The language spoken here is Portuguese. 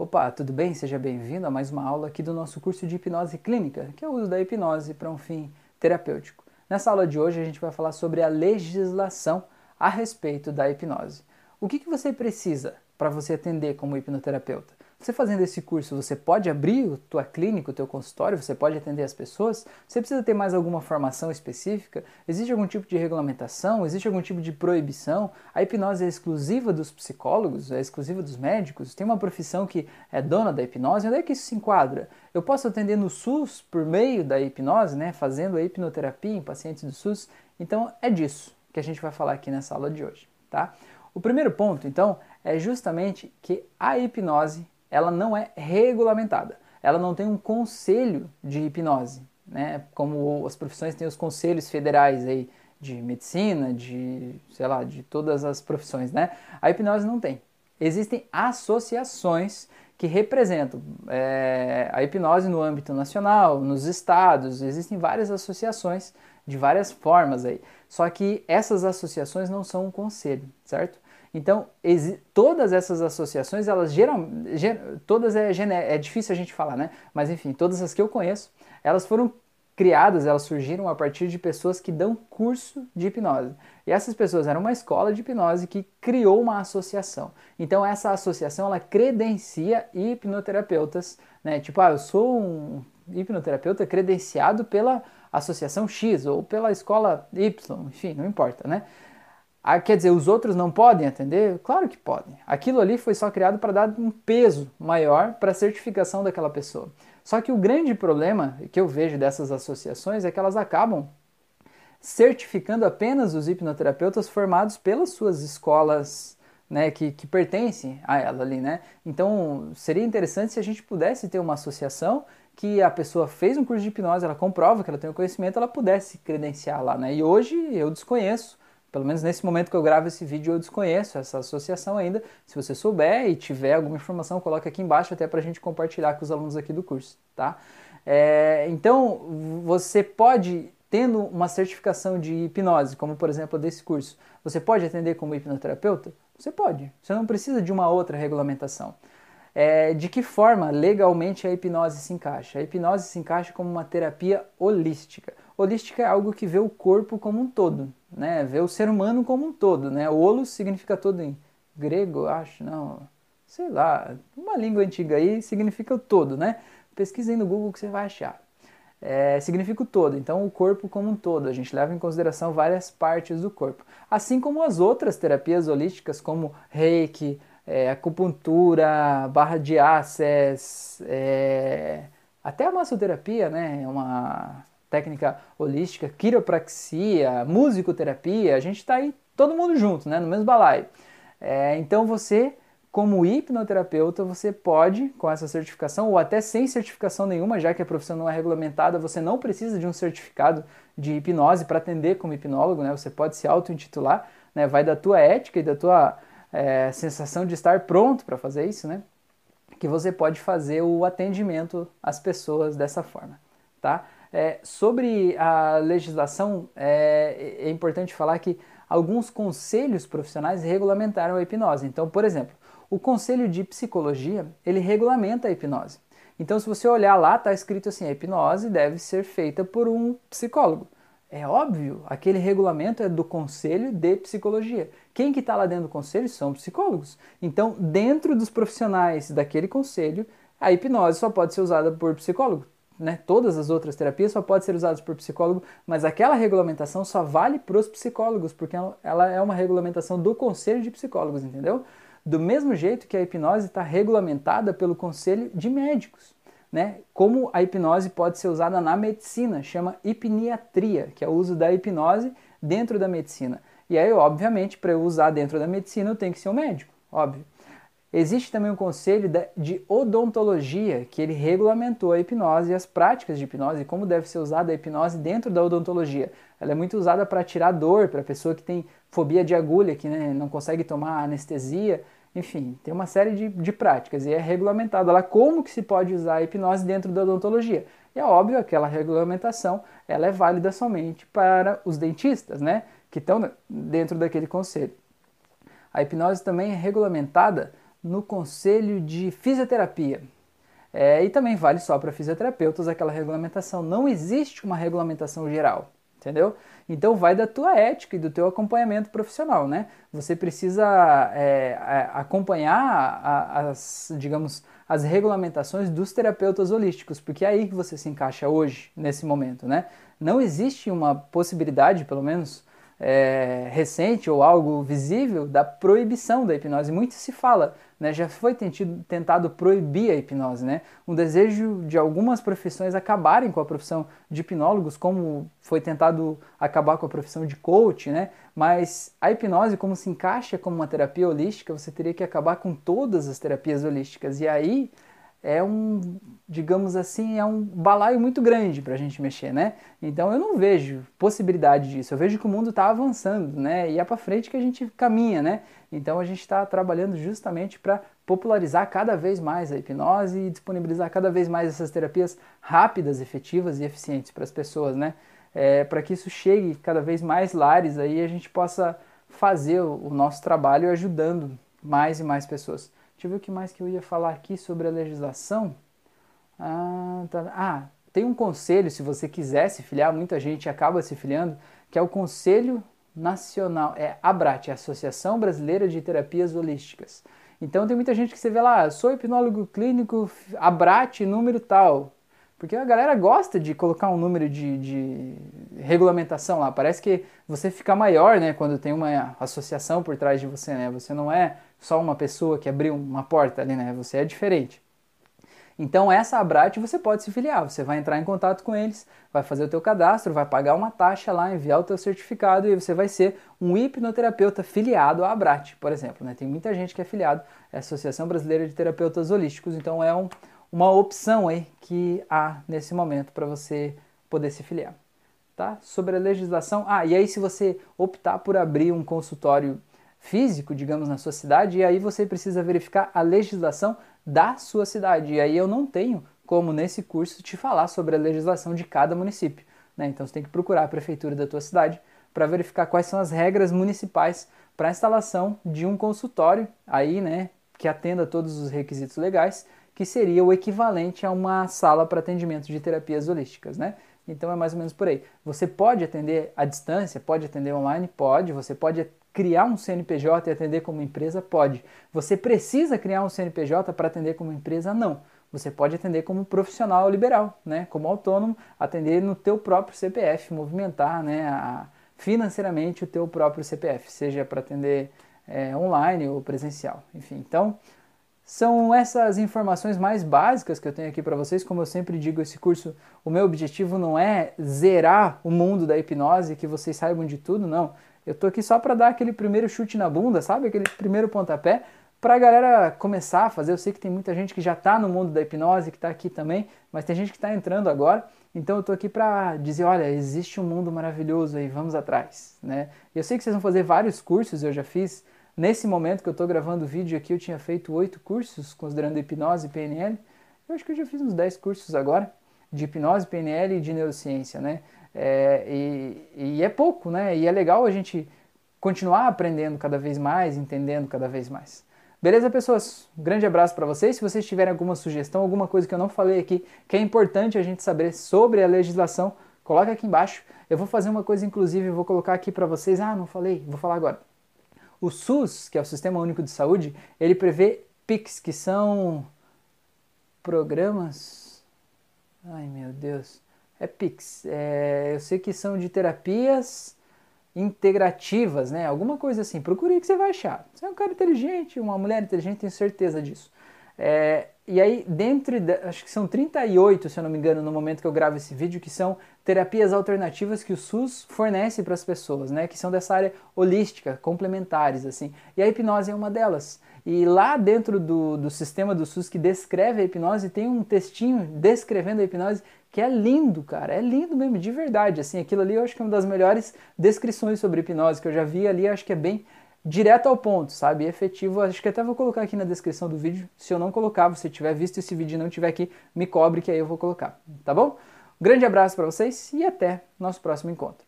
Opa, tudo bem? Seja bem-vindo a mais uma aula aqui do nosso curso de hipnose clínica, que é o uso da hipnose para um fim terapêutico. Nessa aula de hoje a gente vai falar sobre a legislação a respeito da hipnose. O que, que você precisa para você atender como hipnoterapeuta? Você fazendo esse curso, você pode abrir a tua clínica, o teu consultório, você pode atender as pessoas? Você precisa ter mais alguma formação específica? Existe algum tipo de regulamentação? Existe algum tipo de proibição? A hipnose é exclusiva dos psicólogos? É exclusiva dos médicos? Tem uma profissão que é dona da hipnose? Onde é que isso se enquadra? Eu posso atender no SUS por meio da hipnose, né, fazendo a hipnoterapia em pacientes do SUS? Então é disso que a gente vai falar aqui nessa aula de hoje, tá? O primeiro ponto, então, é justamente que a hipnose ela não é regulamentada. Ela não tem um conselho de hipnose, né? Como as profissões têm os conselhos federais aí de medicina, de, sei lá, de todas as profissões, né? A hipnose não tem. Existem associações que representam é, a hipnose no âmbito nacional, nos estados, existem várias associações de várias formas aí. Só que essas associações não são um conselho, certo? Então, todas essas associações, elas geram, ger todas é, é difícil a gente falar, né? Mas enfim, todas as que eu conheço, elas foram criadas, elas surgiram a partir de pessoas que dão curso de hipnose. E essas pessoas eram uma escola de hipnose que criou uma associação. Então essa associação ela credencia hipnoterapeutas, né? Tipo, ah, eu sou um hipnoterapeuta credenciado pela associação X ou pela escola Y, enfim, não importa, né? Ah, quer dizer, os outros não podem atender? Claro que podem. Aquilo ali foi só criado para dar um peso maior para a certificação daquela pessoa. Só que o grande problema que eu vejo dessas associações é que elas acabam certificando apenas os hipnoterapeutas formados pelas suas escolas né, que, que pertencem a ela ali, né? Então seria interessante se a gente pudesse ter uma associação que a pessoa fez um curso de hipnose, ela comprova que ela tem o conhecimento, ela pudesse credenciar lá, né? E hoje eu desconheço pelo menos nesse momento que eu gravo esse vídeo, eu desconheço essa associação ainda. Se você souber e tiver alguma informação, coloque aqui embaixo até para a gente compartilhar com os alunos aqui do curso, tá? É, então, você pode, tendo uma certificação de hipnose, como por exemplo desse curso, você pode atender como hipnoterapeuta? Você pode. Você não precisa de uma outra regulamentação. É, de que forma legalmente a hipnose se encaixa? A hipnose se encaixa como uma terapia holística. Holística é algo que vê o corpo como um todo, né? Vê o ser humano como um todo, né? Holos significa todo em grego, acho, não, sei lá, uma língua antiga aí significa o todo, né? Pesquisa aí no Google que você vai achar. É, significa o todo, então o corpo como um todo, a gente leva em consideração várias partes do corpo. Assim como as outras terapias holísticas, como reiki, é, acupuntura, barra de access, é, até a massoterapia, né? É uma técnica holística, quiropraxia, musicoterapia, a gente está aí todo mundo junto, né, no mesmo balaio. É, então você, como hipnoterapeuta, você pode, com essa certificação, ou até sem certificação nenhuma, já que a profissão não é regulamentada, você não precisa de um certificado de hipnose para atender como hipnólogo, né, você pode se auto-intitular, né, vai da tua ética e da tua é, sensação de estar pronto para fazer isso, né, que você pode fazer o atendimento às pessoas dessa forma, tá? É, sobre a legislação, é, é, importante falar que alguns conselhos profissionais regulamentaram a hipnose. Então, por exemplo, o Conselho de Psicologia, ele regulamenta a hipnose. Então, se você olhar lá, está escrito assim, a hipnose deve ser feita por um psicólogo. É óbvio, aquele regulamento é do Conselho de Psicologia. Quem que está lá dentro do conselho são psicólogos. Então, dentro dos profissionais daquele conselho, a hipnose só pode ser usada por psicólogo né, todas as outras terapias só podem ser usadas por psicólogo, mas aquela regulamentação só vale para os psicólogos, porque ela é uma regulamentação do Conselho de Psicólogos, entendeu? Do mesmo jeito que a hipnose está regulamentada pelo Conselho de Médicos. Né? Como a hipnose pode ser usada na medicina, chama hipniatria, que é o uso da hipnose dentro da medicina. E aí, obviamente, para eu usar dentro da medicina, eu tenho que ser um médico, óbvio. Existe também um conselho de odontologia que ele regulamentou a hipnose e as práticas de hipnose como deve ser usada a hipnose dentro da odontologia. Ela é muito usada para tirar dor, para pessoa que tem fobia de agulha, que né, não consegue tomar anestesia, enfim, tem uma série de, de práticas e é regulamentado lá como que se pode usar a hipnose dentro da odontologia. E é óbvio, aquela regulamentação ela é válida somente para os dentistas, né, que estão dentro daquele conselho. A hipnose também é regulamentada no Conselho de Fisioterapia. É, e também vale só para fisioterapeutas aquela regulamentação. Não existe uma regulamentação geral, entendeu? Então vai da tua ética e do teu acompanhamento profissional, né? Você precisa é, acompanhar as, digamos, as regulamentações dos terapeutas holísticos, porque é aí que você se encaixa hoje, nesse momento, né? Não existe uma possibilidade, pelo menos, é, recente ou algo visível da proibição da hipnose. Muito se fala, né? já foi tentido, tentado proibir a hipnose. Né? Um desejo de algumas profissões acabarem com a profissão de hipnólogos, como foi tentado acabar com a profissão de coach, né? mas a hipnose, como se encaixa como uma terapia holística, você teria que acabar com todas as terapias holísticas. E aí é um, digamos assim, é um balaio muito grande para a gente mexer, né? Então eu não vejo possibilidade disso. Eu vejo que o mundo está avançando, né? E é para frente que a gente caminha, né? Então a gente está trabalhando justamente para popularizar cada vez mais a hipnose e disponibilizar cada vez mais essas terapias rápidas, efetivas e eficientes para as pessoas, né? É, para que isso chegue cada vez mais lares aí a gente possa fazer o nosso trabalho ajudando mais e mais pessoas. Deixa eu ver o que mais que eu ia falar aqui sobre a legislação. Ah, tá. ah, tem um conselho, se você quiser se filiar, muita gente acaba se filiando, que é o Conselho Nacional, é ABRAT, é Associação Brasileira de Terapias Holísticas. Então tem muita gente que você vê lá, sou hipnólogo clínico, ABRAT, número tal. Porque a galera gosta de colocar um número de, de, regulamentação lá. Parece que você fica maior, né, quando tem uma associação por trás de você, né? Você não é só uma pessoa que abriu uma porta ali, né? Você é diferente. Então essa Abrat você pode se filiar, você vai entrar em contato com eles, vai fazer o teu cadastro, vai pagar uma taxa lá, enviar o teu certificado e você vai ser um hipnoterapeuta filiado à Abrat, por exemplo. Né? Tem muita gente que é filiado à Associação Brasileira de Terapeutas Holísticos, então é um, uma opção aí que há nesse momento para você poder se filiar. Tá? Sobre a legislação, ah, e aí se você optar por abrir um consultório físico, digamos, na sua cidade, e aí você precisa verificar a legislação da sua cidade. E aí eu não tenho como nesse curso te falar sobre a legislação de cada município. Né? Então você tem que procurar a prefeitura da tua cidade para verificar quais são as regras municipais para a instalação de um consultório aí, né, que atenda todos os requisitos legais, que seria o equivalente a uma sala para atendimento de terapias holísticas, né? Então é mais ou menos por aí. Você pode atender à distância, pode atender online, pode. Você pode criar um CNPJ e atender como empresa? Pode. Você precisa criar um CNPJ para atender como empresa? Não. Você pode atender como profissional liberal, né? como autônomo, atender no teu próprio CPF, movimentar né, a, financeiramente o teu próprio CPF, seja para atender é, online ou presencial. Enfim, então são essas informações mais básicas que eu tenho aqui para vocês. Como eu sempre digo, esse curso, o meu objetivo não é zerar o mundo da hipnose, que vocês saibam de tudo, não. Eu tô aqui só para dar aquele primeiro chute na bunda, sabe? Aquele primeiro pontapé para a galera começar a fazer. Eu sei que tem muita gente que já está no mundo da hipnose, que está aqui também, mas tem gente que está entrando agora. Então eu estou aqui para dizer, olha, existe um mundo maravilhoso aí, vamos atrás, né? Eu sei que vocês vão fazer vários cursos, eu já fiz. Nesse momento que eu estou gravando o vídeo aqui, eu tinha feito oito cursos, considerando hipnose e PNL. Eu acho que eu já fiz uns dez cursos agora, de hipnose, PNL e de neurociência, né? É, e, e, é pouco, né? E é legal a gente continuar aprendendo cada vez mais, entendendo cada vez mais. Beleza, pessoas? Um grande abraço para vocês. Se vocês tiverem alguma sugestão, alguma coisa que eu não falei aqui, que é importante a gente saber sobre a legislação, coloca aqui embaixo. Eu vou fazer uma coisa, inclusive, vou colocar aqui para vocês. Ah, não falei, vou falar agora. O SUS, que é o Sistema Único de Saúde, ele prevê PICs, que são programas. Ai, meu Deus é Pix. É, eu sei que são de terapias integrativas, né? Alguma coisa assim. Procure que você vai achar. Você é um cara inteligente, uma mulher inteligente, tenho certeza disso. É, e aí, dentro, de, acho que são 38, se eu não me engano, no momento que eu gravo esse vídeo, que são terapias alternativas que o SUS fornece para as pessoas, né? Que são dessa área holística, complementares, assim. E a hipnose é uma delas. E lá dentro do, do sistema do SUS que descreve a hipnose, tem um textinho descrevendo a hipnose que é lindo, cara. É lindo mesmo, de verdade. Assim, aquilo ali eu acho que é uma das melhores descrições sobre hipnose que eu já vi ali. Acho que é bem direto ao ponto, sabe? Efetivo. Acho que até vou colocar aqui na descrição do vídeo. Se eu não colocar, você tiver visto esse vídeo e não tiver aqui, me cobre que aí eu vou colocar, tá bom? Grande abraço para vocês e até nosso próximo encontro.